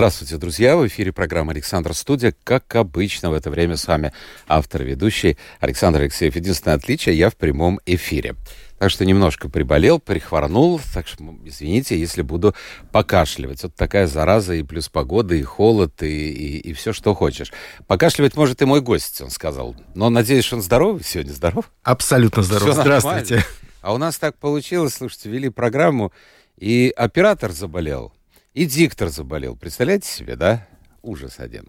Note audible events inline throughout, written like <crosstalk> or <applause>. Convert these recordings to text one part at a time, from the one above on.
Здравствуйте, друзья! В эфире программа «Александр Студия». Как обычно, в это время с вами автор-ведущий Александр Алексеев. Единственное отличие, я в прямом эфире. Так что немножко приболел, прихворнул. Так что извините, если буду покашливать. Вот такая зараза и плюс погода, и холод, и, и, и все, что хочешь. Покашливать может и мой гость, он сказал. Но надеюсь, что он здоров. Сегодня здоров? Абсолютно здоров. Всё Здравствуйте. нормально. А у нас так получилось, слушайте, вели программу, и оператор заболел, и диктор заболел. Представляете себе, да? Ужас один.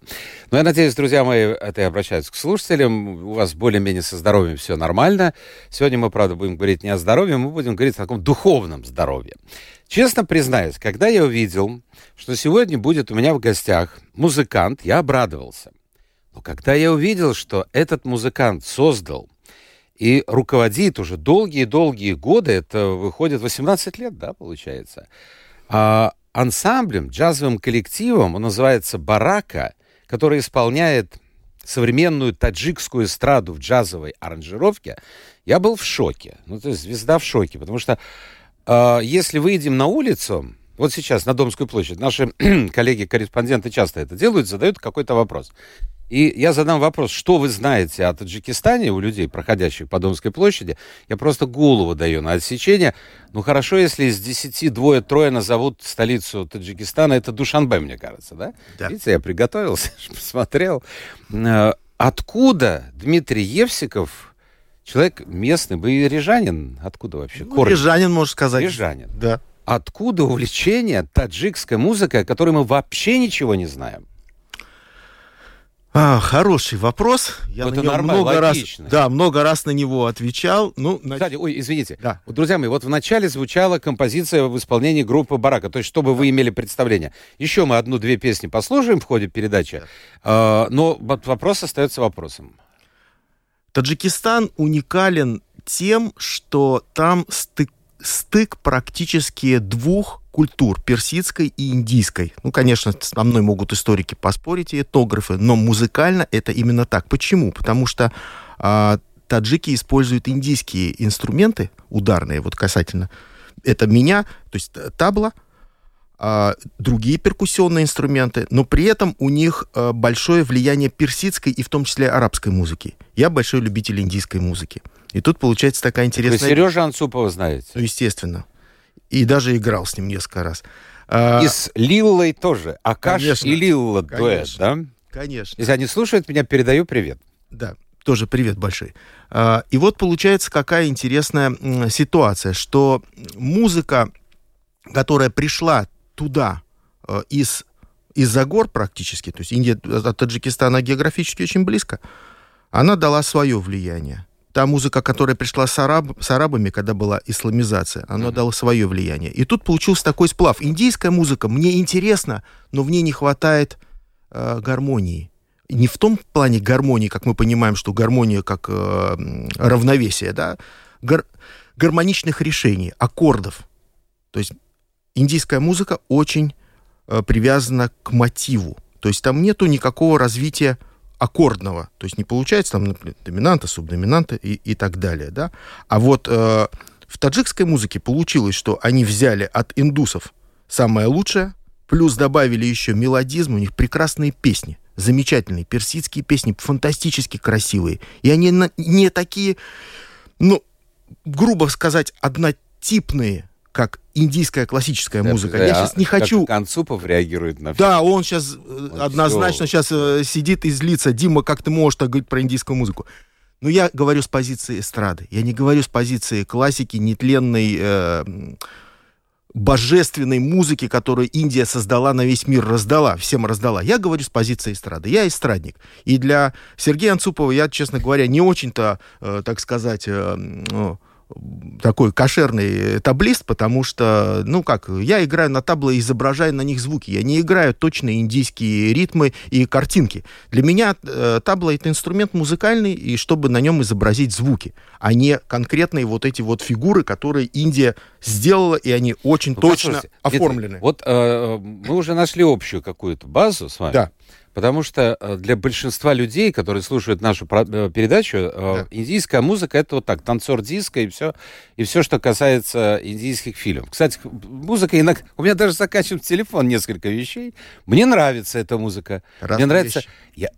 Но я надеюсь, друзья мои, это я обращаюсь к слушателям, у вас более-менее со здоровьем все нормально. Сегодня мы, правда, будем говорить не о здоровье, мы будем говорить о таком духовном здоровье. Честно признаюсь, когда я увидел, что сегодня будет у меня в гостях музыкант, я обрадовался. Но когда я увидел, что этот музыкант создал и руководит уже долгие-долгие годы, это выходит 18 лет, да, получается, а, ансамблем, джазовым коллективом, он называется «Барака», который исполняет современную таджикскую эстраду в джазовой аранжировке, я был в шоке. Ну, то есть звезда в шоке, потому что э, если выйдем на улицу, вот сейчас на Домскую площадь, наши <clears throat> коллеги-корреспонденты часто это делают, задают какой-то вопрос. И я задам вопрос, что вы знаете о Таджикистане у людей, проходящих по Домской площади? Я просто голову даю на отсечение. Ну хорошо, если из десяти двое-трое назовут столицу Таджикистана, это Душанбе, мне кажется, да? Да. Видите, я приготовился, <laughs> посмотрел. Э, Откуда Дмитрий Евсиков, человек местный, вы рижанин? Откуда вообще? Ну. Рижанин, можно сказать. Рижанин. Да. Откуда увлечение таджикской музыкой, о которой мы вообще ничего не знаем? А, хороший вопрос. Я Ну, на это него нормально, много раз, логично. да, много раз на него отвечал. Ну, нач- Кстати, ой, извините. Да. Вот, друзья мои, вот в начале звучала композиция в исполнении группы Барака, то есть чтобы вы имели представление. Еще мы одну-две песни послушаем в ходе передачи, А, но вот вопрос остается вопросом. Таджикистан уникален тем, что там стык, стык практически двух культур, персидской и индийской. Ну, конечно, со мной могут историки поспорить и этнографы, но музыкально это именно так. Почему? Потому что а, таджики используют индийские инструменты ударные, вот касательно. Это меня, то есть э, табла, а, другие перкуссионные инструменты, но при этом у них э, большое влияние персидской и в том числе арабской музыки. Я большой любитель индийской музыки. И тут получается такая Вы интересная... Сережа Анцупова знаете? Ну, естественно. И даже играл с ним несколько раз. А, И с Лиллой тоже. Акаш Конечно. и Лилла дуэт, да? Конечно. Если они слушают меня, передаю привет. Да, тоже привет большой. А, И вот получается какая интересная ситуация, что музыка, которая пришла туда э, из из-за гор практически, то есть Индия от Таджикистана географически очень близко, она дала свое влияние. Та музыка, которая пришла с, араб- с арабами, когда была исламизация, она дала свое влияние. И тут получился такой сплав. Индийская музыка мне интересна, но в ней не хватает э, гармонии. Не в том плане гармонии, как мы понимаем, что гармония как э, равновесие, да, гар- гармоничных решений, аккордов. То есть индийская музыка очень э, привязана к мотиву. То есть там нету никакого развития аккордного. То есть не получается там, например, доминанта, субдоминанта и, и так далее, да. А вот э, в таджикской музыке получилось, что они взяли от индусов самое лучшее, плюс добавили еще мелодизм, у них прекрасные песни, замечательные персидские песни, фантастически красивые. И они на- не такие, ну, грубо сказать, однотипные, как индийская классическая музыка. Я А сейчас не как хочу... Анцупов реагирует на Да, он сейчас однозначно сейчас сидит и злится. Дима, как ты можешь так говорить про индийскую музыку? Но я говорю с позиции эстрады. Я не говорю с позиции классики, нетленной, э, божественной музыки, которую Индия создала на весь мир, раздала, всем раздала. Я говорю с позиции эстрады. Я эстрадник. И для Сергея Анцупова я, честно говоря, не очень-то, э, так сказать, э, ну, такой кошерный таблист, потому что, ну как, я играю на табло и изображаю на них звуки. Я не играю точные индийские ритмы и картинки. Для меня э, табло это инструмент музыкальный, и чтобы на нем изобразить звуки, а не конкретные вот эти вот фигуры, которые Индия сделала, и они очень ну, точно оформлены. вот э, мы уже нашли общую какую-то базу с вами. Да. Потому что э, для большинства людей, которые слушают нашу э, передачу, э, да. индийская музыка это вот так, танцор диска и все, и все, что касается индийских фильмов. Кстати, музыка иногда... У меня даже закачан в телефон несколько вещей. Мне нравится эта музыка. Раз Мне нравится... Вещь. Я,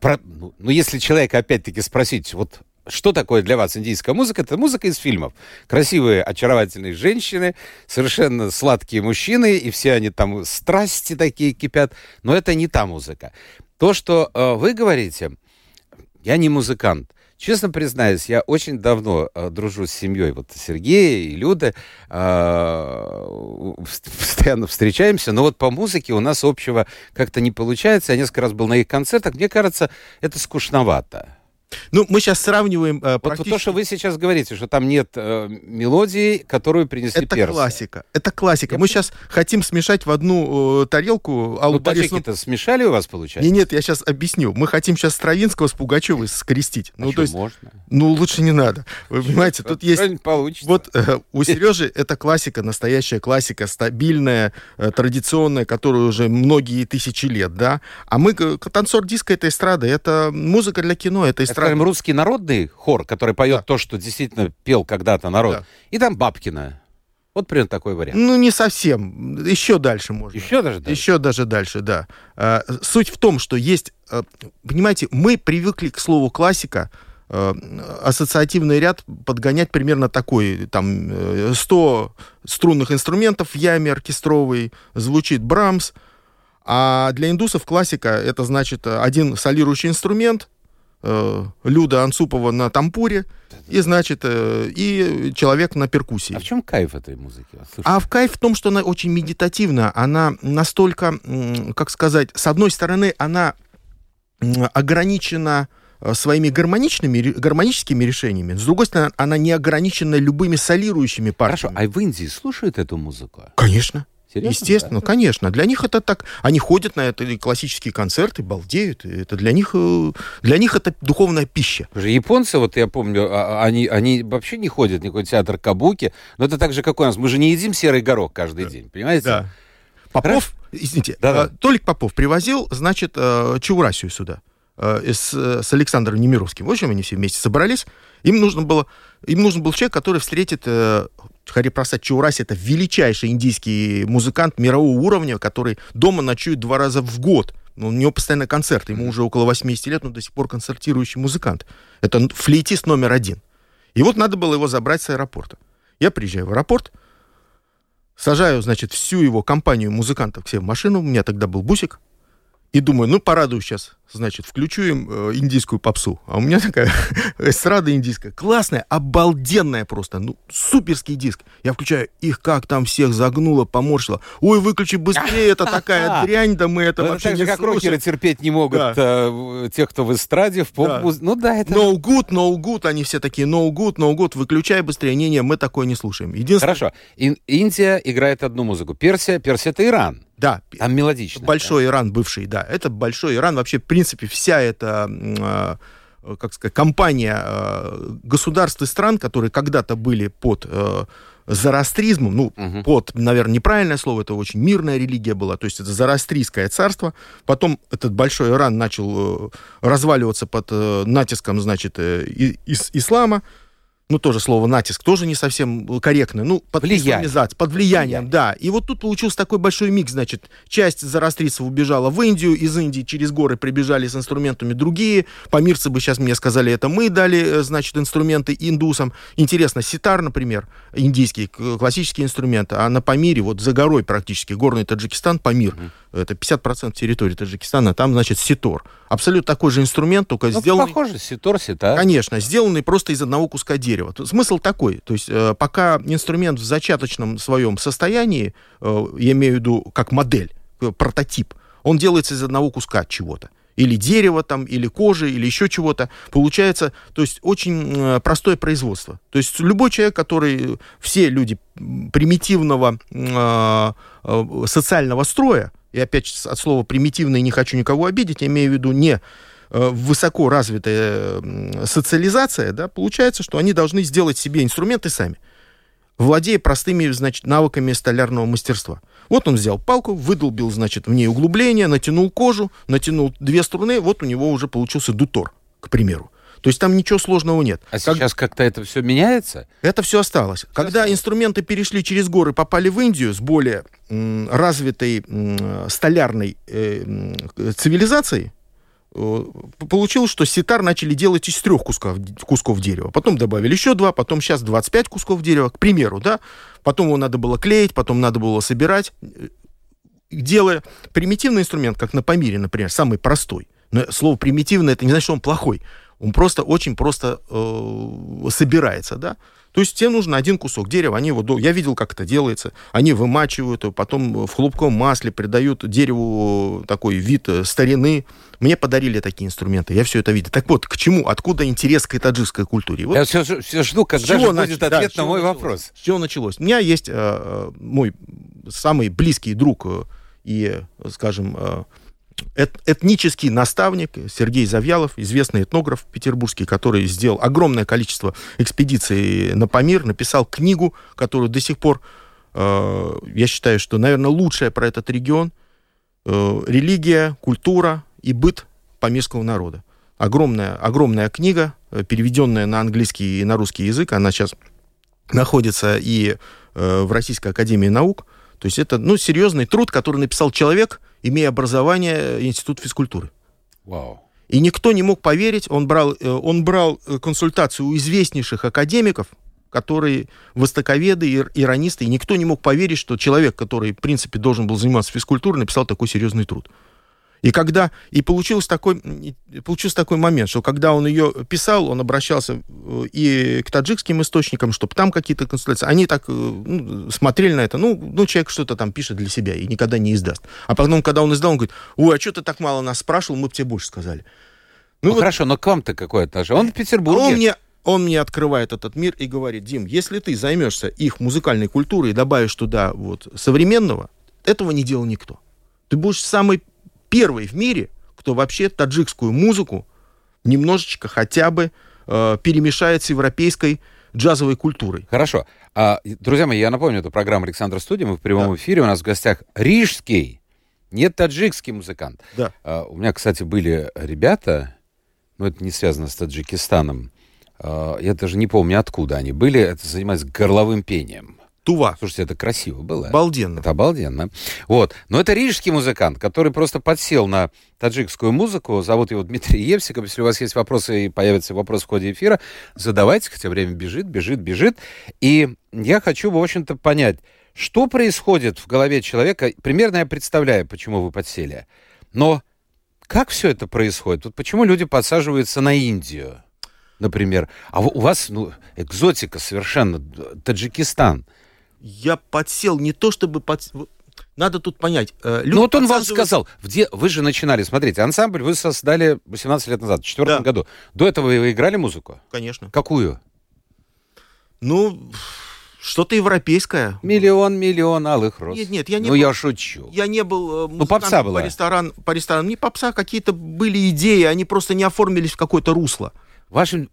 про, ну, ну, если человека опять-таки спросить, вот что такое для вас индийская музыка? Это музыка из фильмов. Красивые, очаровательные женщины, совершенно сладкие мужчины, и все они там страсти такие кипят. Но это не та музыка. То, что э, вы говорите, я не музыкант. Честно признаюсь, я очень давно э, дружу с семьей вот Сергея и Люда, э, постоянно встречаемся, но вот по музыке у нас общего как-то не получается. Я несколько раз был на их концертах, мне кажется, это скучновато. Ну, мы сейчас сравниваем э, практически... Вот то, что вы сейчас говорите, что там нет э, мелодии, которую принесли Это персы. классика. Это классика. Я мы сейчас хотим смешать в одну э, тарелку Аллу ну, Борисовну... смешали у вас, получается? Нет, нет, я сейчас объясню. Мы хотим сейчас Стравинского с Пугачевой скрестить. А ну, то есть... можно? Ну, лучше не надо. Вы понимаете, тут есть... получится. Вот э, у Сережи это классика, настоящая классика, стабильная, э, традиционная, которую уже многие тысячи лет, да? А мы, танцор диска, это эстрада, это музыка для кино, это эстрада скажем, русский народный хор, который поет да. то, что действительно пел когда-то народ, да. и там Бабкина. Вот примерно такой вариант. Ну, не совсем. Еще дальше можно. Еще даже дальше? Еще даже дальше, да. А, суть в том, что есть... А, понимаете, мы привыкли к слову классика, а, ассоциативный ряд подгонять примерно такой, там, 100 э, струнных инструментов в яме оркестровой, звучит Брамс, а для индусов классика это значит один солирующий инструмент, э, Люда Анцупова на тампуре, и, значит, э, и человек на перкуссии. А в чем кайф этой музыки? Слушайте. А в кайф в том, что она очень медитативна, она настолько, как сказать, с одной стороны, она ограничена э, своими гармоничными, гармоническими решениями. С другой стороны, она не ограничена любыми солирующими партиями. Хорошо, а в Индии слушают эту музыку? Конечно. Серьезно? Естественно, да? конечно. Для них это так. Они ходят на это классические концерты, балдеют. Это для них, э, для них это духовная пища. Японцы, вот я помню, а, а, они, они вообще не ходят в никакой театр кабуки. Но это так же, как у нас. Мы же не едим серый горох каждый да. день, понимаете? Да. Попов, Хорошо? извините, да, да. Толик Попов привозил, значит, э, Чаурасию сюда с, с Александром Немировским. В общем, они все вместе собрались. Им нужно было, им нужен был человек, который встретит Харипрасад Чаураси это величайший индийский музыкант мирового уровня, который дома ночует два раза в год. Ну, у него постоянно концерт, ему уже около 80 лет, но до сих пор концертирующий музыкант. Это флейтист номер один. И вот надо было его забрать с аэропорта. Я приезжаю в аэропорт, сажаю, значит, всю его компанию музыкантов к себе в машину, у меня тогда был бусик, и думаю, ну, порадую сейчас значит, включу им э, индийскую попсу. А у меня такая <laughs> эстрада индийская. Классная, обалденная просто. Ну, суперский диск. Я включаю, их как там всех загнуло, поморщило. Ой, выключи быстрее, это такая <laughs> дрянь, да мы это вообще так же, как рокеры терпеть не могут э, тех, кто в эстраде, в поп Ну да, это... No good, no good, они все такие, no good, no good, выключай быстрее. Не-не, мы такое не слушаем. Хорошо. Индия играет одну музыку. Персия, Персия это Иран. Да. Там мелодично. Большой да? Иран бывший, да. Это большой Иран. Вообще, в принципе, вся эта э, как сказать, компания э, государств и стран, которые когда-то были под э, зороастризмом, ну, угу. под, наверное, неправильное слово, это очень мирная религия была, то есть это зороастрийское царство. Потом этот большой Иран начал разваливаться под натиском, значит, из ислама ну, тоже слово натиск, тоже не совсем корректно, ну, под влиянием. под влиянием, да. И вот тут получился такой большой микс, значит, часть зарастрицев убежала в Индию, из Индии через горы прибежали с инструментами другие, помирцы бы сейчас мне сказали, это мы дали, э, значит, инструменты индусам. Интересно, ситар, например, индийский, классический инструмент, а на Памире, вот за горой практически, горный Таджикистан, Памир, mm это 50% территории Таджикистана, там, значит, ситор. Абсолютно такой же инструмент, только ну, сделанный... похоже, ситор, ситар. Конечно, сделанный просто из одного куска дерева. Смысл такой, то есть э, пока инструмент в зачаточном своем состоянии, э, я имею в виду как модель, э, прототип, он делается из одного куска чего-то. или дерева там, или кожи, или еще чего-то. Получается, то есть очень простое производство. То есть любой человек, который, все люди примитивного э, э, социального строя, и опять от слова примитивный не хочу никого обидеть, я имею в виду не высоко развитая социализация, да, получается, что они должны сделать себе инструменты сами, владея простыми, значит, навыками столярного мастерства. Вот он взял палку, выдолбил, значит, в ней углубление, натянул кожу, натянул две струны, вот у него уже получился дутор, к примеру. То есть там ничего сложного нет. А как... сейчас как-то это все меняется? Это все осталось. Все Когда инструменты перешли через горы, попали в Индию с более развитой столярной э, цивилизацией, получилось, что ситар начали делать из трех кусков, кусков дерева. Потом добавили еще два, потом сейчас 25 кусков дерева, к примеру, да. Потом его надо было клеить, потом надо было собирать. Э, делая примитивный инструмент, как на Памире, например, самый простой. Но слово примитивный, это не значит, что он плохой. Он просто очень просто э, собирается, да. То есть тебе нужно один кусок дерева, они его, я видел, как это делается, они вымачивают, потом в хлопковом масле придают дереву такой вид э, старины. Мне подарили такие инструменты, я все это видел. Так вот, к чему, откуда интерес к таджикской культуре? Вот я все, все жду, когда же нач... будет ответ да, на мой началось? вопрос. С чего началось? У меня есть э, э мой самый близкий друг э, и, скажем, э, эт, этнический наставник Сергей Завьялов, известный этнограф петербургский, который сделал огромное количество экспедиций на Памир, написал книгу, которую до сих пор, э, я считаю, что, наверное, лучшая про этот регион. Э, религия, культура и быт памирского народа. Огромная, огромная книга, э, переведенная на английский и на русский язык. Она сейчас находится и э, в Российской Академии Наук. То есть это ну, серьезный труд, который написал человек, имея образование Институт физкультуры. Вау. И никто не мог поверить, он брал, э, он брал э, консультацию у известнейших академиков, которые востоковеды, иронисты, и никто не мог поверить, что человек, который, в принципе, должен был заниматься физкультурой, написал такой серьезный труд. И когда и получился такой, получился такой момент, что когда он ее писал, он обращался э, и к таджикским источникам, чтобы там какие-то консультации. Они так э, ну, смотрели на это. Ну, ну, человек что-то там пишет для себя и никогда не издаст. А потом, когда он издал, он говорит, ой, а что ты так мало нас спрашивал, мы бы тебе больше сказали. Ну, ну вот, хорошо, но к вам-то какое отношение? Он в Петербурге. Он мне, он мне открывает этот мир и говорит, Дим, если ты займешься их музыкальной культурой и добавишь туда вот современного, этого не делал никто. Ты будешь самый первый в мире, кто вообще таджикскую музыку немножечко хотя бы э, перемешает с европейской джазовой культурой. Хорошо. А, друзья мои, я напомню, это программа Александра Студия, мы в прямом да. эфире, у нас в гостях рижский, не таджикский музыкант. Да. А, у меня, кстати, были ребята, но это не связано с Таджикистаном, а, я даже не помню, откуда они были, это занимались горловым пением. Тува. Слушайте, это красиво было. Обалденно. Это обалденно. Вот. Но это рижский музыкант, который просто подсел на таджикскую музыку. Зовут его Дмитрий Евсиков. Если у вас есть вопросы и появятся вопросы в ходе эфира, задавайте, хотя время бежит, бежит, бежит. И я хочу, в общем-то, понять, что происходит в голове человека. Примерно я представляю, почему вы подсели. Но как все это происходит? Вот почему люди подсаживаются на Индию, например? А у вас ну, экзотика совершенно, Таджикистан – я подсел не то чтобы под... Надо тут понять. Э, ну вот он вам сказал, где вы же начинали, смотрите, ансамбль вы создали 18 лет назад, в четвертом да. году. До этого вы играли музыку? Конечно. Какую? Ну, что-то европейское. Миллион, миллион алых роз. Нет, нет, я не Ну, был, я шучу. Я не был э, ну, попса была. по, ресторан, по ресторанам. Не попса, какие-то были идеи, они просто не оформились в какое-то русло. Ваши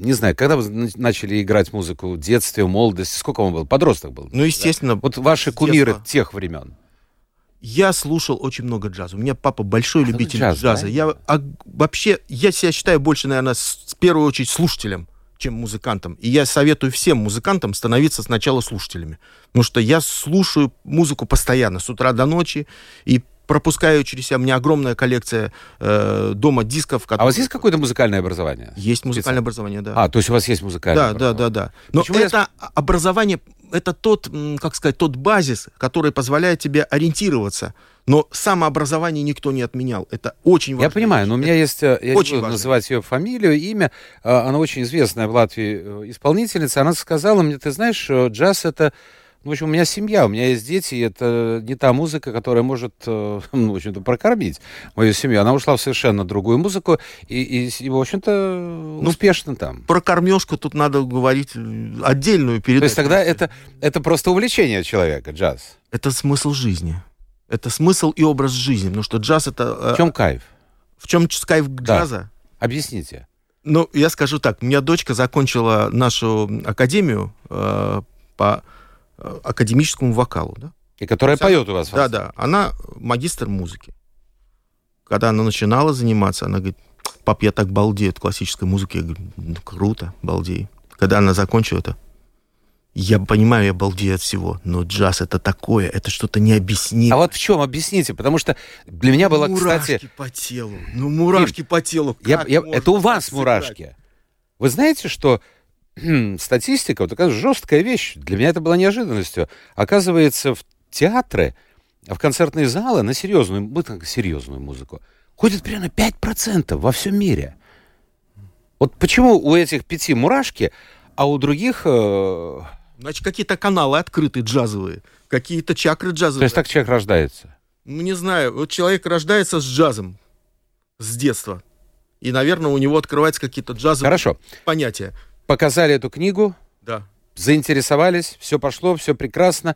не знаю, когда вы начали играть музыку в детстве, в молодости, сколько вам было? Подросток был? Ну, естественно. Да? Вот ваши кумиры тех времен. Я слушал очень много джаза. У меня папа большой а, любитель джаз, джаза. Да? Я а, вообще, я себя считаю больше, наверное, с, в первую очередь слушателем, чем музыкантом. И я советую всем музыкантам становиться сначала слушателями. Потому что я слушаю музыку постоянно, с утра до ночи. И пропускаю через себя. У меня огромная коллекция э, дома дисков. Которые... А у вас есть какое-то музыкальное образование? Есть музыкальное образование, да. А, то есть у вас есть музыкальное Да, да, да, да. Но Почему это я... образование, это тот, как сказать, тот базис, который позволяет тебе ориентироваться. Но самообразование никто не отменял. Это очень важно. Я понимаю, но у меня есть, э, я очень не буду называть ее фамилию, имя, э, она очень известная в Латвии э, исполнительница, она сказала мне, ты знаешь, джаз это ну, в общем, у меня семья, у меня есть дети, и это не та музыка, которая может, э, <laughs> ну, в общем-то, прокормить мою семью. Она ушла в совершенно другую музыку, и, и, и в общем-то, ну, успешно там. Про кормежку тут надо говорить э, отдельную передачу. То есть тогда это, это просто увлечение человека, джаз? Это смысл жизни. Это смысл и образ жизни, потому что джаз это... Э, в чем кайф? В чем кайф джаза? Да. Объясните. Ну, я скажу так. У меня дочка закончила нашу академию э, по академическому вокалу, да? И которая Вся... поет у вас? Да, да. Она магистр музыки. Когда она начинала заниматься, она говорит, пап, я так балдею от классической музыки. Я говорю, ну, круто, балдей. Когда она закончила это, я понимаю, я балдею от всего, но джаз это такое, это что-то необъяснимое. А вот в чем, объясните, потому что для меня было, мурашки кстати... по телу, ну мурашки Дим, по телу. Я, я, это у вас сыграть? мурашки. Вы знаете, что <clears throat> статистика, вот такая жесткая вещь, для меня это была неожиданностью. Оказывается, в театры, в концертные залы на серьезную, мы серьезную музыку ходит примерно 5% во всем мире. Вот почему у этих пяти мурашки, а у других... Э Значит, какие-то каналы открыты джазовые, какие-то чакры джазовые. То есть так человек рождается? Ну, не знаю. Вот человек рождается с джазом с детства. И, наверное, у него открываются какие-то джазовые Хорошо. понятия. Показали эту книгу. Да. Заинтересовались, все пошло, все прекрасно.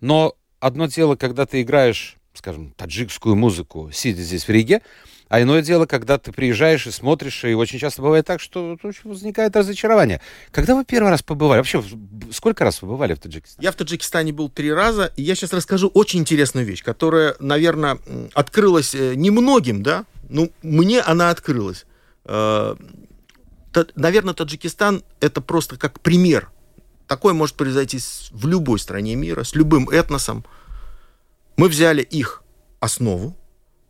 Но одно дело, когда ты играешь, скажем, таджикскую музыку, сидя здесь в Риге, а иное дело, когда ты приезжаешь и смотришь, и очень часто бывает так, что возникает разочарование. Когда вы первый раз побывали? Вообще, сколько раз вы бывали в Таджикистане? Я в Таджикистане был три раза, и я сейчас расскажу очень интересную вещь, которая, наверное, открылась э, немногим, да? Ну, мне она открылась. Наверное, Таджикистан — это просто как пример. Такое может произойти в любой стране мира, с любым этносом. Мы взяли их основу,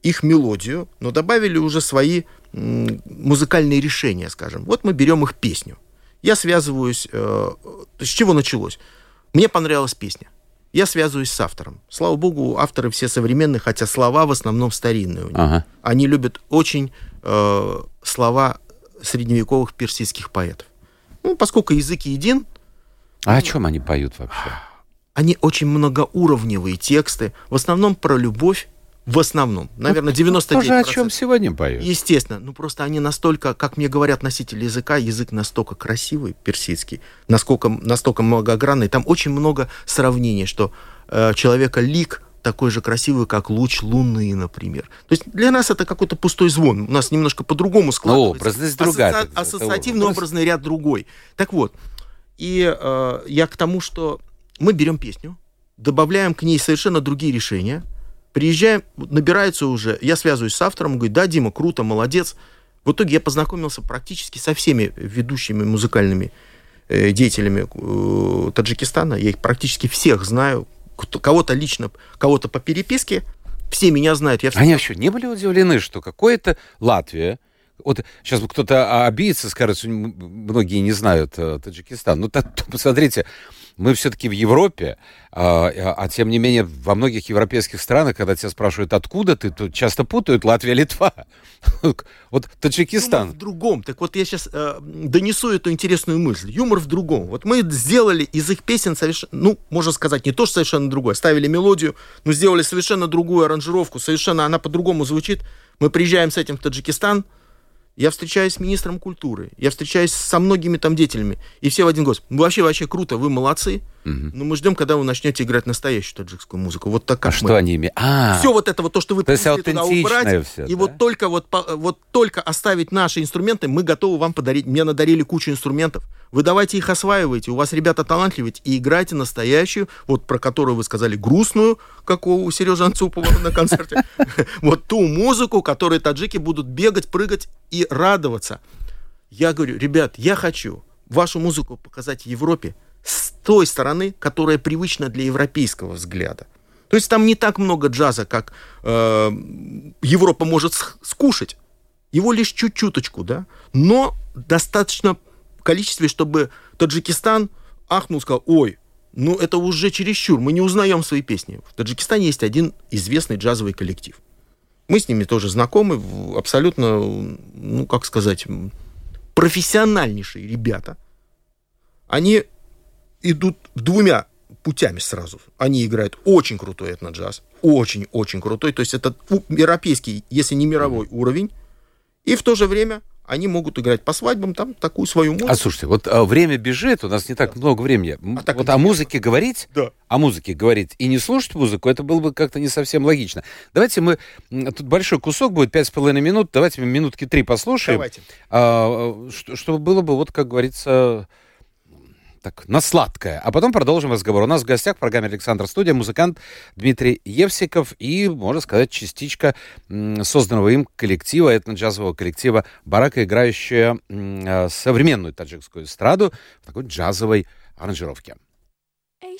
их мелодию, но добавили уже свои музыкальные решения, скажем. Вот мы берем их песню. Я связываюсь... Э, с чего началось? Мне понравилась песня. Я связываюсь с автором. Слава богу, авторы все современные, хотя слова в основном старинные у них. Ага. Они любят очень э, слова средневековых персидских поэтов. Ну, поскольку язык един... А ну, о чем они поют вообще? Они очень многоуровневые тексты, в основном про любовь, в основном. Наверное, 99%. Тоже о чем сегодня поют. Естественно. Ну, просто они настолько, как мне говорят носители языка, язык настолько красивый, персидский, насколько, настолько многогранный. Там очень много сравнений, что э, человека лик такой же красивый, как луч луны, например. То есть для нас это какой-то пустой звон. У нас немножко по-другому складывается. образность другая. Ассоци... Ассоциативный образный ряд другой. Так вот, и э, я к тому, что мы берем песню, добавляем к ней совершенно другие решения – Приезжаем, набирается уже, я связываюсь с автором, он говорит, да, Дима, круто, молодец. В итоге я познакомился практически со всеми ведущими музыкальными э, деятелями э, Таджикистана. Я их практически всех знаю. Кого-то лично, кого-то по переписке. Все меня знают. Я Они вообще не были удивлены, что какое-то Латвия, вот сейчас кто-то обидится, скажет, многие не знают э, Таджикистан. Ну, <laughs> посмотрите, мы все-таки в Европе, а, а тем не менее во многих европейских странах, когда тебя спрашивают, откуда ты, то часто путают Латвия, Литва. <laughs> Вот Таджикистан. Юмор в другом. Так вот я сейчас э, донесу эту интересную мысль. Юмор в другом. Вот мы сделали из их песен совершенно, ну, можно сказать, не то, что совершенно другое. Ставили мелодию, но сделали совершенно другую аранжировку, совершенно она по-другому звучит. Мы приезжаем с этим в Таджикистан, я встречаюсь с министром культуры, я встречаюсь со многими там деятелями, и все в один голос. Вообще, вообще круто, вы молодцы, угу. но мы ждем, когда вы начнете играть настоящую таджикскую музыку. Вот так как а мы. что они имеют? А, все вот это вот то, что вы то принесли туда убрать, все, и да? вот только вот, вот только оставить наши инструменты, мы готовы вам подарить. Мне надарили кучу инструментов. Вы давайте их осваивайте. У вас ребята талантливые, и играйте настоящую, вот про которую вы сказали, грустную, как у Сережи Анцупова на концерте. <laughs> Вот ту музыку, которой таджики будут бегать, прыгать и радоваться. Я говорю, ребят, я хочу вашу музыку показать Европе с той стороны, которая привычна для европейского взгляда. То есть там не так много джаза, как э, Европа может скушать. Его лишь чуть-чуточку, да, но достаточно количестве, чтобы Таджикистан ахнул, сказал, ой, ну это уже чересчур, мы не узнаем свои песни. В Таджикистане есть один известный джазовый коллектив. Мы с ними тоже знакомы, абсолютно, ну как сказать, профессиональнейшие ребята. Они идут двумя путями сразу. Они играют очень крутой этноджаз, очень-очень крутой, то есть это европейский, если не мировой уровень, и в то же время они могут играть по свадьбам там такую свою музыку. А слушайте, вот а, время бежит, у нас не так да. много времени. А так вот о музыке говорить, да. о музыке говорить и не слушать музыку, это было бы как-то не совсем логично. Давайте мы, тут большой кусок будет, пять с половиной минут, давайте мы минутки три послушаем. Давайте. А, чтобы было бы, вот как говорится, так, на сладкое. А потом продолжим разговор. У нас в гостях в программе «Александр Студия» музыкант Дмитрий Евсиков и, можно сказать, частичка созданного им коллектива, этно-джазового коллектива «Барака», играющая э, современную таджикскую эстраду в такой джазовой аранжировке. ای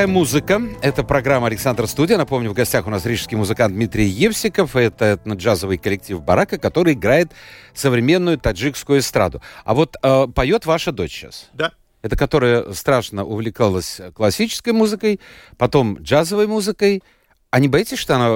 такая музыка. Это программа «Александр Студия». Напомню, в гостях у нас рижский музыкант Дмитрий Евсиков. Это джазовый коллектив «Барака», который играет современную таджикскую эстраду. А вот э, поет ваша дочь сейчас. Да. Это которая страшно увлекалась классической музыкой, потом джазовой музыкой. А не боитесь, что она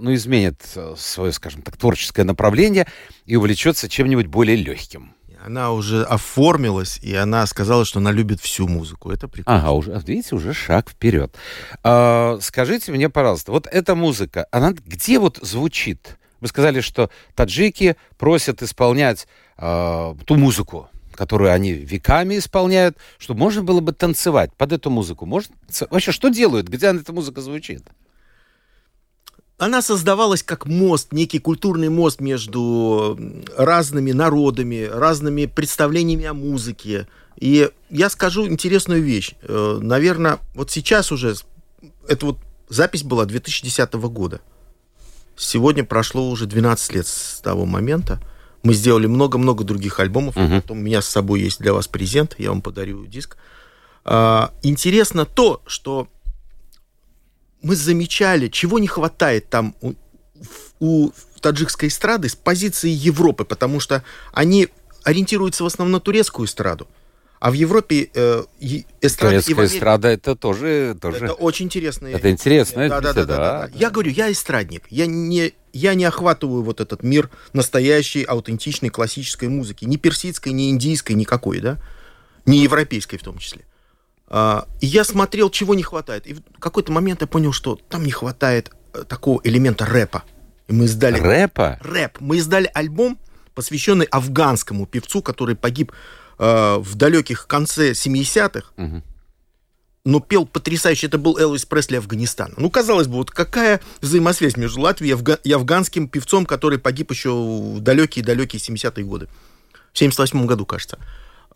ну, изменит свое, скажем так, творческое направление и увлечется чем-нибудь более легким? Она уже оформилась, и она сказала, что она любит всю музыку. Это прикольно. Ага, уже, видите, уже шаг вперед. А, скажите мне, пожалуйста, вот эта музыка, она где вот звучит? Вы сказали, что таджики просят исполнять а, ту музыку, которую они веками исполняют, чтобы можно было бы танцевать под эту музыку. Может, вообще, что делают? Где эта музыка звучит? Она создавалась как мост, некий культурный мост между разными народами, разными представлениями о музыке. И я скажу интересную вещь. Э, Наверное, вот сейчас уже, это вот запись была 2010 года. Сегодня прошло уже 12 лет с того момента. Мы сделали много-много других альбомов. Uh-huh. Потом у меня с собой есть для вас презент, я вам подарю диск. А, интересно то, что мы замечали, чего не хватает там у, у таджикской эстрады с позиции Европы, потому что они ориентируются в основном на турецкую эстраду. А в Европе э, эстрада... Турецкая эстрада это тоже, тоже... Это очень интересно. Это интересно. Да, да, да, да, да, да. Я говорю, я эстрадник. Я не, я не охватываю вот этот мир настоящей, аутентичной, классической музыки. Ни персидской, ни индийской, никакой, да? Не европейской в том числе. А, и я смотрел, чего не хватает. И в какой-то момент я понял, что там не хватает э, такого элемента рэпа. И мы издали... Рэпа? Рэп. Мы издали альбом, посвященный афганскому певцу, который погиб э, в далеких конце 70-х. Угу. Но пел потрясающе. Это был Элвис Пресли Афганистана. Ну, казалось бы, вот какая взаимосвязь между Латвией и афганским певцом, который погиб еще в далекие-далекие 70-е годы. В 78 году, кажется.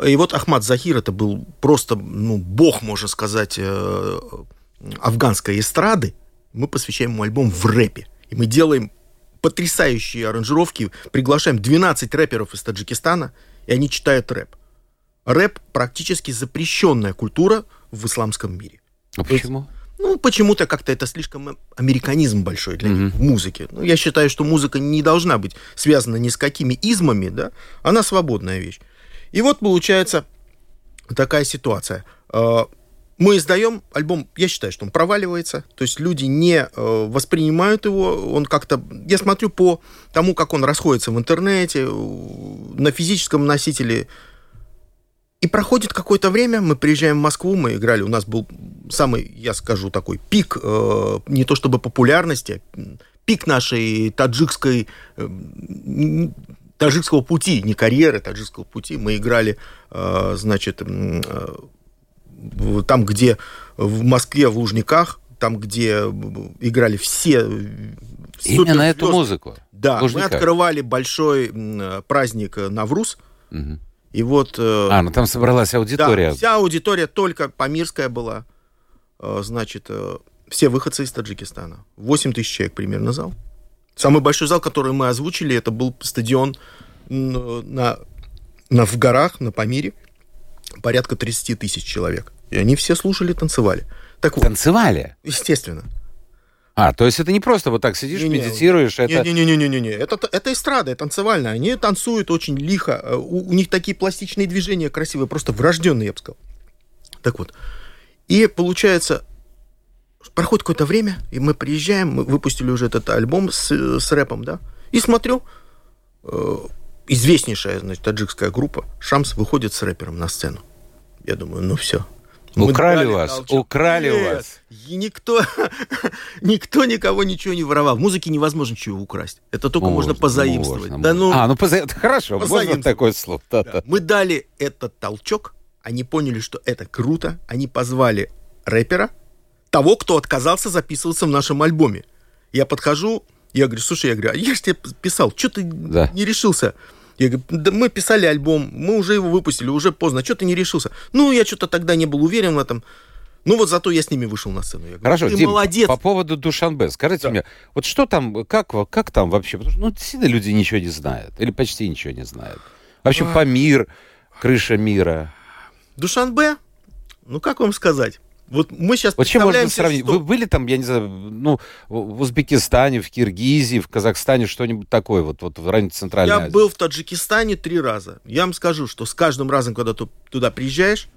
И вот Ахмад Захир, это был просто, ну, бог, можно сказать, э, афганской эстрады. Мы посвящаем ему альбом в рэпе. И мы делаем потрясающие аранжировки, приглашаем 12 рэперов из Таджикистана, и они читают рэп. Рэп практически запрещенная культура в исламском мире. А почему? Ну, почему-то как-то это слишком американизм большой для mm-hmm. музыки. Ну, я считаю, что музыка не должна быть связана ни с какими измами, да, она свободная вещь. И вот получается такая ситуация. Э, мы издаем альбом, я считаю, что он проваливается, то есть люди не э, воспринимают его, он как-то, я смотрю по тому, как он расходится в интернете, на физическом носителе, и проходит какое-то время, мы приезжаем в Москву, мы играли, у нас был самый, я скажу, такой пик, э, не то чтобы популярности, а пик нашей таджикской таджикского пути, не карьеры таджикского пути. Мы играли, э, значит, э, там, где в Москве, в Лужниках, там, где играли все Именно эту музыку? Да, мы открывали большой праздник Навруз, угу. и вот... Э, а, ну там собралась аудитория. Да, вся аудитория только Памирская была, значит, все выходцы из Таджикистана. 8 тысяч человек примерно зал. Самый большой зал, который мы озвучили, это был стадион на, на, в горах, на Памире. Порядка 30 тысяч человек. И они все слушали, танцевали. Так вот, танцевали? Естественно. А, то есть это не просто вот так сидишь, не, медитируешь, не, это... Не-не-не-не-не, это, это эстрада, это танцевальная. Они танцуют очень лихо, у, у них такие пластичные движения красивые, просто врожденные, я бы сказал. Так вот. И получается, проходит какое-то время, и мы приезжаем, мы выпустили уже этот альбом с, с рэпом, да, и смотрю, э, известнейшая, значит, таджикская группа Шамс выходит с рэпером на сцену. Я думаю, ну все. украли вас, толчок. украли Нет, вас. И никто, <laughs> никто никого ничего не воровал. В музыке невозможно ничего украсть. Это только можно, можно позаимствовать. Можно, да, ну, а, ну поза... хорошо, можно такое слово. Да, да. Мы дали этот толчок, они поняли, что это круто, они позвали рэпера, того, кто отказался записываться в нашем альбоме. Я подхожу, я говорю, слушай, я говорю, а я же тебе писал, что ты да. не решился? Я говорю, да мы писали альбом, мы уже его выпустили, уже поздно, что ты не решился? Ну, я что-то тогда не был уверен в этом. Ну вот зато я с ними вышел на сцену. Я говорю, Хорошо, ты Дим, молодец. по поводу Душанбе, скажите да. мне, вот что там, как, как там вообще? Потому что, ну, действительно, люди ничего не знают, или почти ничего не знают. Вообще, а... по мир, крыша мира. Душанбе, ну, как вам сказать? Вот мы сейчас Вот чем можно сравнить? что- Вы были там, я не знаю, ну, в Узбекистане, в Киргизии, в Казахстане, что-нибудь такое, вот, вот в районе Центральной Я Азии? был в Таджикистане три раза. Я вам скажу, что с каждым разом, когда ты туда приезжаешь,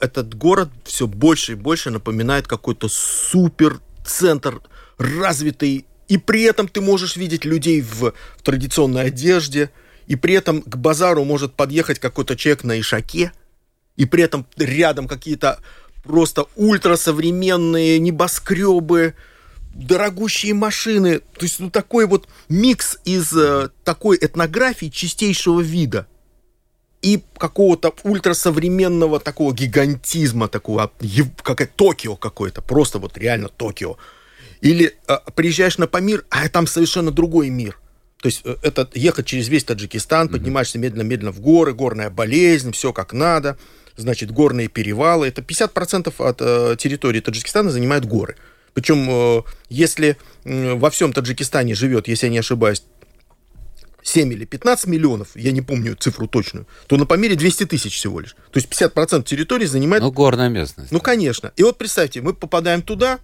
этот город все больше и больше напоминает какой-то супер центр развитый. И при этом ты можешь видеть людей в, в традиционной одежде, и при этом к базару может подъехать какой-то человек на ишаке, и при этом рядом какие-то просто ультрасовременные небоскребы, дорогущие машины. То есть ну, такой вот микс из э, такой этнографии чистейшего вида и какого-то ультрасовременного такого гигантизма, такого, как это, Токио какое-то, просто вот реально Токио. Или э, приезжаешь на Памир, а там совершенно другой мир. То есть э, это ехать через весь Таджикистан, поднимаешься медленно-медленно в горы, горная болезнь, все как надо, значит, горные перевалы. Это 50% от э, территории Таджикистана занимают горы. Причем, э, если во всем Таджикистане живет, если я не ошибаюсь, 7 или 15 миллионов, я не помню цифру точную, то на Памире 200 тысяч всего лишь. То есть 50% территории занимает Ну, горная местность. ну, конечно. И вот представьте, мы попадаем туда,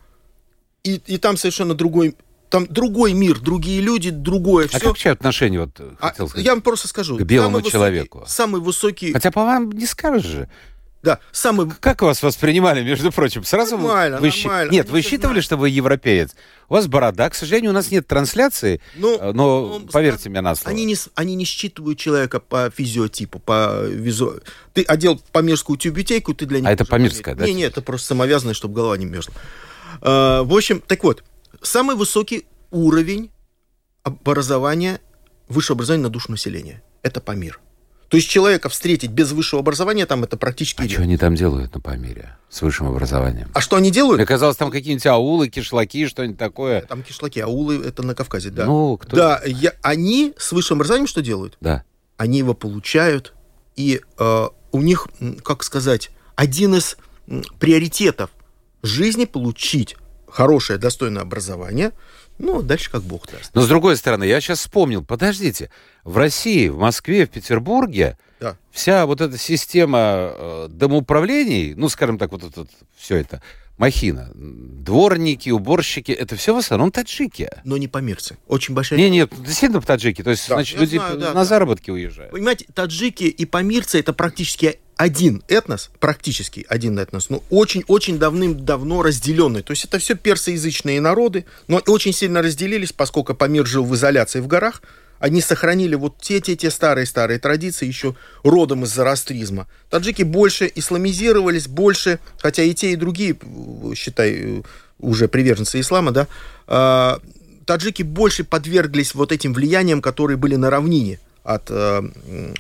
и, и там совершенно другой, там другой мир, другие люди, другое а все. как вообще отношение, вот, А, хотел сказать? я вам просто скажу. к белому самый высокий- человеку? Самый высокий, Хотя по вам не скажешь же. да, самый... Как вас воспринимали, между прочим? Сразу Нормально, вы нормально. Нет, Они вы считывали, что вы европеец. У вас борода. К сожалению, у нас нет трансляции, Ну, э, но ну, поверьте мне на слово. Они не, они не считывают человека по физиотипу, по визу. Ты одел памирскую тюбетейку, ты для них... А это уже памирская, помер. да, Не, не, это просто самовязанное, чтобы голова не мерзла. А, в общем, так вот, самый высокий уровень образования, высшего образования на душу населения. Это Памир. То есть человека встретить без высшего образования, там это практически... А что они там делают на Памире с высшим образованием? А что они делают? Мне казалось, там какие-нибудь аулы, кишлаки, что-нибудь такое. Там кишлаки, аулы, это на Кавказе, да. Ну, кто... Да, я- они с высшим образованием что делают? Да. они его получают, и э, у них, как сказать, один из приоритетов жизни получить хорошее, достойное образование, ну, дальше как Бог даст. Но с другой стороны, я сейчас вспомнил, подождите, в России, в Москве, в Петербурге Да. вся вот эта система э, домоуправлений, ну, скажем так, вот это все это, махина, дворники, уборщики, это все в основном таджики. Но не помирцы. Очень большая... Не, нет, действительно таджики. То есть, Да, значит, я люди знаю, да, на да. заработки уезжают. Понимаете, таджики и памирцы это практически один этнос, практически один этнос, но очень-очень давным-давно разделенный. То есть это все персоязычные народы, но очень сильно разделились, поскольку Памир жил в изоляции в горах. Они сохранили вот те-те-те старые-старые традиции еще родом из зороастризма. Таджики больше исламизировались, больше, хотя и те, и другие, считай, уже приверженцы ислама, да, а, таджики больше подверглись вот этим влияниям, которые были на равнине от, э,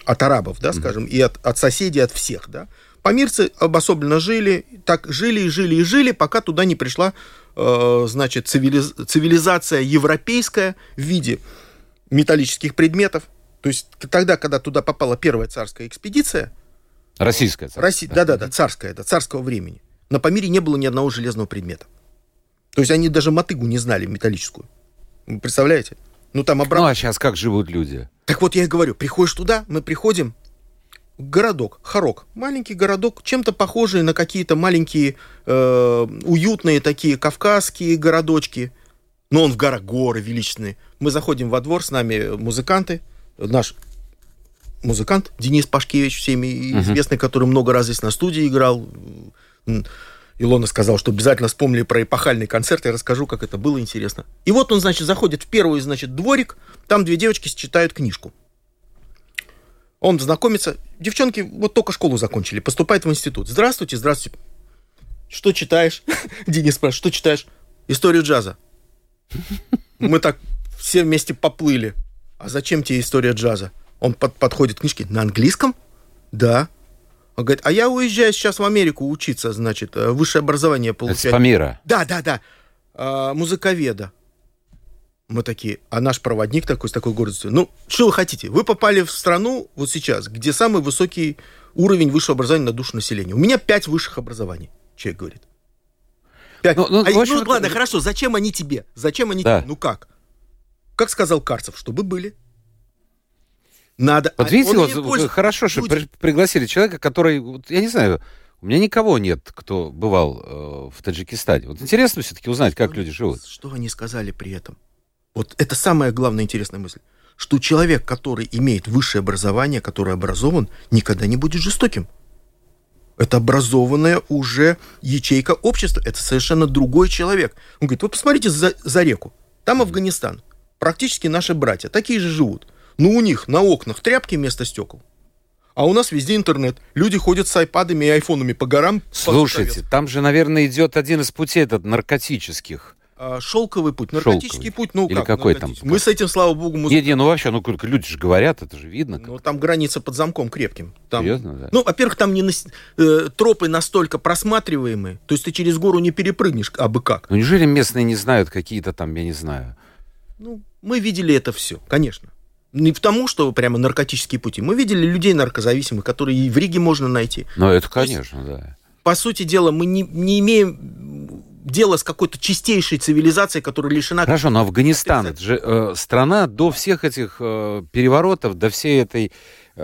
от арабов, да, скажем, и от, от соседей, от всех, да. Памирцы обособленно жили, так жили и жили и жили, пока туда не пришла, э, значит, цивилиз- цивилизация европейская в виде металлических предметов. То есть тогда, когда туда попала первая царская экспедиция, Российская. царство, Россия, да-да-да, царская, да, царского времени. На Памире не было ни одного железного предмета. То есть они даже мотыгу не знали металлическую. Вы представляете? Ну там Ну, обратно. а сейчас как живут люди? Так вот я и говорю, приходишь туда, мы приходим, городок, Харок, маленький городок, чем-то похожий на какие-то маленькие э, уютные такие кавказские городочки, но он в горах, горы величественные. Мы заходим во двор, с нами музыканты, наш музыкант Денис Пашкевич, всеми известный, который много раз здесь на студии играл. Илона сказал, что обязательно вспомнили про эпохальный концерт, я расскажу, как это было интересно. И вот он, значит, заходит в первый, значит, дворик, там две девочки читают книжку. Он знакомится, девчонки вот только школу закончили, поступают в институт. Здравствуйте, здравствуйте. Что читаешь? <laughs> Денис спрашивает, что читаешь? Историю джаза. Мы так все вместе поплыли. А зачем тебе история джаза? Он под- подходит к книжке. На английском? Да. Он говорит, а я уезжаю сейчас в Америку учиться, значит, э, высшее образование Это получать. Памира. Да, да, да. А, музыковеда. Мы такие, а наш проводник такой, с такой гордостью. Ну, что вы хотите? Вы попали в страну вот сейчас, где самый высокий уровень высшего образования на душу населения. У меня пять высших образований, человек говорит. Ну, ну, А, общем, ну, это- ладно, хорошо, зачем они тебе? Зачем они Да. тебе? Ну как? Как сказал Карцев, чтобы были. Надо. Вот а видите, вот пользуется. хорошо, что при- пригласили человека, который, вот, я не знаю, У меня никого нет, кто бывал э, в Таджикистане. Вот интересно все-таки узнать, как люди живут. Что они сказали при этом? Вот это самая главная интересная мысль. Что человек, который имеет высшее образование, который образован, никогда не будет жестоким. Это образованная уже ячейка общества. Это совершенно другой человек. Он говорит, вы посмотрите за, за реку. Там Афганистан. Практически наши братья. Такие же живут. Но у них на окнах тряпки вместо стекол. А у нас везде интернет. Люди ходят с айпадами и айфонами по горам. Слушайте, там же, наверное, идет один из путей этот наркотических. А, шелковый путь, наркотический Шелковый. путь, ну Или как? какой там? Мы с этим, слава богу, муз- Не, не, ну вообще, ну как люди же говорят, это же видно. Ну, там граница под замком крепким. Там, Серьезно, да? Ну, во-первых, там не нас- э, тропы настолько просматриваемые, то есть ты через гору не перепрыгнешь, а бы как. Ну неужели местные не знают какие-то там, я не знаю. Ну, мы видели это все, конечно. Не потому, что прямо наркотические пути. Мы видели людей наркозависимых, которые и в Риге можно найти. Ну это, конечно, да. По сути дела, мы не, не имеем дела с какой-то чистейшей цивилизацией, которая лишена... Хорошо, но Афганистан, это же э, страна до всех этих э, переворотов, до всей этой... э,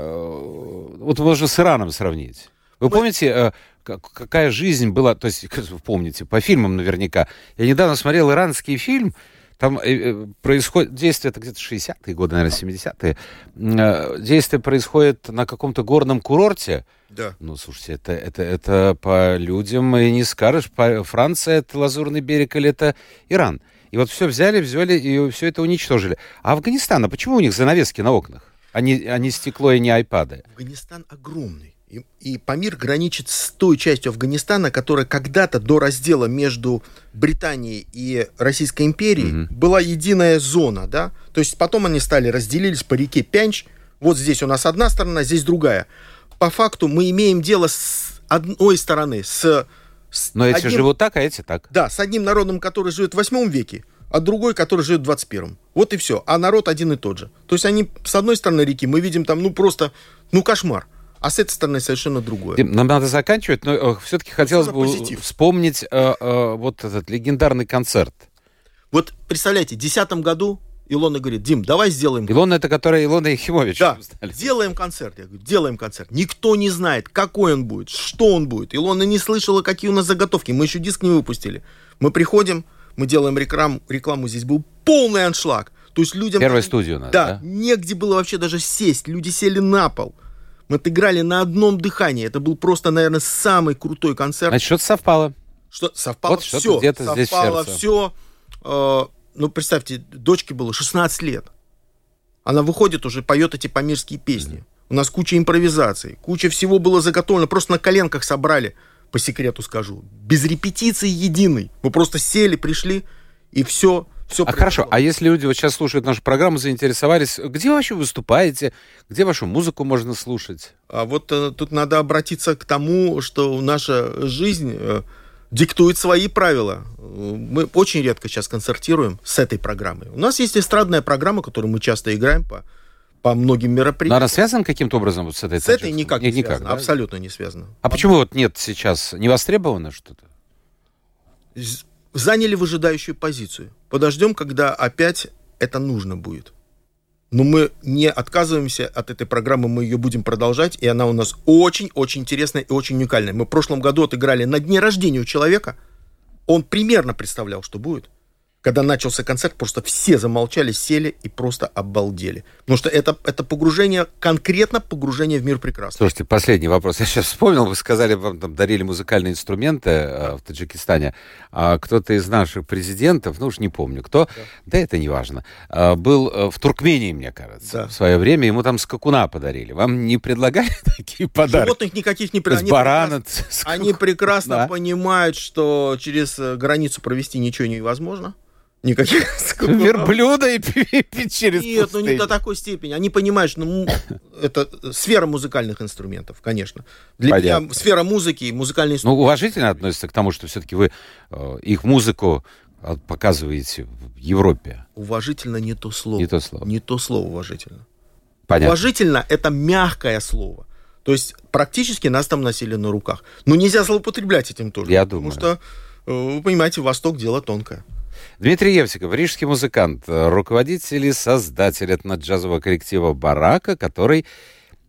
вот можно с Ираном сравнить. Вы Мы- помните, э, как- какая жизнь была, то есть, вы <laughs> помните, по фильмам наверняка. Я недавно смотрел иранский фильм, там э, э, происходит, действие, это где-то 60-е годы, наверное, 70-е. Э, действие происходит на каком-то горном курорте, Да. ну, слушайте, это, это, это по людям и не скажешь, по, Франция это Лазурный берег или это Иран. И вот все взяли, взяли и все это уничтожили. А Афганистан, а почему у них занавески на окнах? А не, а не стекло и не айпады? Афганистан огромный. И, и Памир граничит с той частью Афганистана, которая когда-то до раздела между Британией и Российской империей Мгм. была единая зона, да? То есть потом они стали разделились по реке Пянч. Вот здесь у нас одна сторона, здесь другая. По факту мы имеем дело с одной стороны, с... с Но эти одним- живут так, а эти так. Да, с одним народом, который живет в 8 веке, а другой, который живет в 21. Вот и все. А народ один и тот же. То есть они с одной стороны реки, мы видим там, ну просто, ну кошмар. А с этой стороны совершенно другое. Нам надо заканчивать, но все-таки хотелось бы позитив? вспомнить э, э, вот этот легендарный концерт. Вот представляете, в 2010 году Илона говорит, Дим, давай сделаем Илона это которая Илона Ехимович. Да, стали. делаем концерт. Я говорю, делаем концерт. Никто не знает, какой он будет, что он будет. Илона не слышала, какие у нас заготовки. Мы еще диск не выпустили. Мы приходим, мы делаем рекламу. Рекламу здесь был полный аншлаг. То есть людям... Первая студия у нас, Да, да? негде было вообще даже сесть. Люди сели на пол. Мы отыграли на одном дыхании. Это был просто, наверное, самый крутой концерт. Значит, что-то совпало. Что совпало Вот все. где-то здесь совпало сердце. все. ну, представьте, дочке было 16 лет. Она выходит уже, поет эти памирские песни. У нас куча импровизаций, куча всего было заготовлено. Просто на коленках собрали, по секрету скажу. Без репетиции единой. Мы просто сели, пришли, и все, все А хорошо, а если люди вот сейчас слушают нашу программу, заинтересовались, где вообще выступаете, где вашу музыку можно слушать? А вот э, тут надо обратиться к тому, что наша жизнь э, диктует свои правила. Мы очень редко сейчас концертируем с этой программой. У нас есть эстрадная программа, которую мы часто играем по, по многим Но мероприятиям. она связана каким-то образом вот с этой С этой никак не Никак, связано, да? абсолютно не связано. А почему вот нет сейчас? Не востребовано что-то? Заняли выжидающую позицию. Подождем, когда опять это нужно будет. Но мы не отказываемся от этой программы, мы ее будем продолжать, и она у нас очень-очень интересная и очень уникальная. Мы в прошлом году отыграли на дне рождения у человека. Он примерно представлял, что будет. Когда начался концерт, просто все замолчали, сели и просто обалдели. Потому что это, это погружение, конкретно погружение в мир прекрасного. Слушайте, последний вопрос. Я сейчас вспомнил, вы сказали, вам там дарили музыкальные инструменты э, в Таджикистане. А кто-то из наших президентов, ну уж не помню кто, да, это не важно, а, был э, в Туркмении, мне кажется, Да. в свое время. Ему там скакуна подарили. Вам не предлагали <laughs> такие подарки? Животных никаких не они барана, прекрасно- Они прекрасно Да. понимают, что через э, границу провести ничего невозможно. Никаких <laughs> скакунов. верблюда и через Нет, ну не до такой степени. Они понимают, что ну, <laughs> это сфера музыкальных инструментов, конечно. Для Понятно. меня сфера музыки и музыкальные Ну, уважительно относится к тому, что все-таки вы э, их музыку э, показываете в Европе. Уважительно не то слово. Не то слово. Не то слово уважительно. Понятно. Уважительно это мягкое слово. То есть практически нас там носили на руках. Но нельзя злоупотреблять этим тоже. Я потому думаю. что, э, вы понимаете, Восток дело тонкое. Дмитрий Евсиков, рижский музыкант, э, руководитель и создатель этноджазового коллектива «Барака», который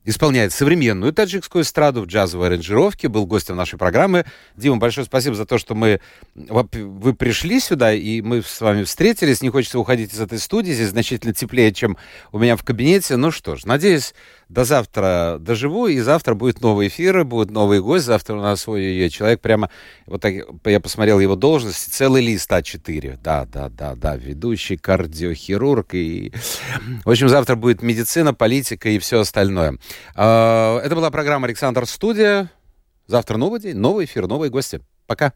исполняет современную таджикскую эстраду в джазовой аранжировке, был гостем нашей программы. Дима, большое спасибо за то, что мы, вы пришли сюда, и мы с вами встретились. Не хочется уходить из этой студии, здесь значительно теплее, чем у меня в кабинете. Ну что ж, надеюсь, до завтра доживу, и завтра будет новый эфир, будет новый гость. Завтра у нас свой человек прямо, вот так, я посмотрел его должность, целый лист А4. Да, да, да, да, ведущий кардиохирург. И... В общем, завтра будет медицина, политика и все остальное. А, это была программа «Александр Студия». Завтра новый день, новый эфир, новые гости. Пока.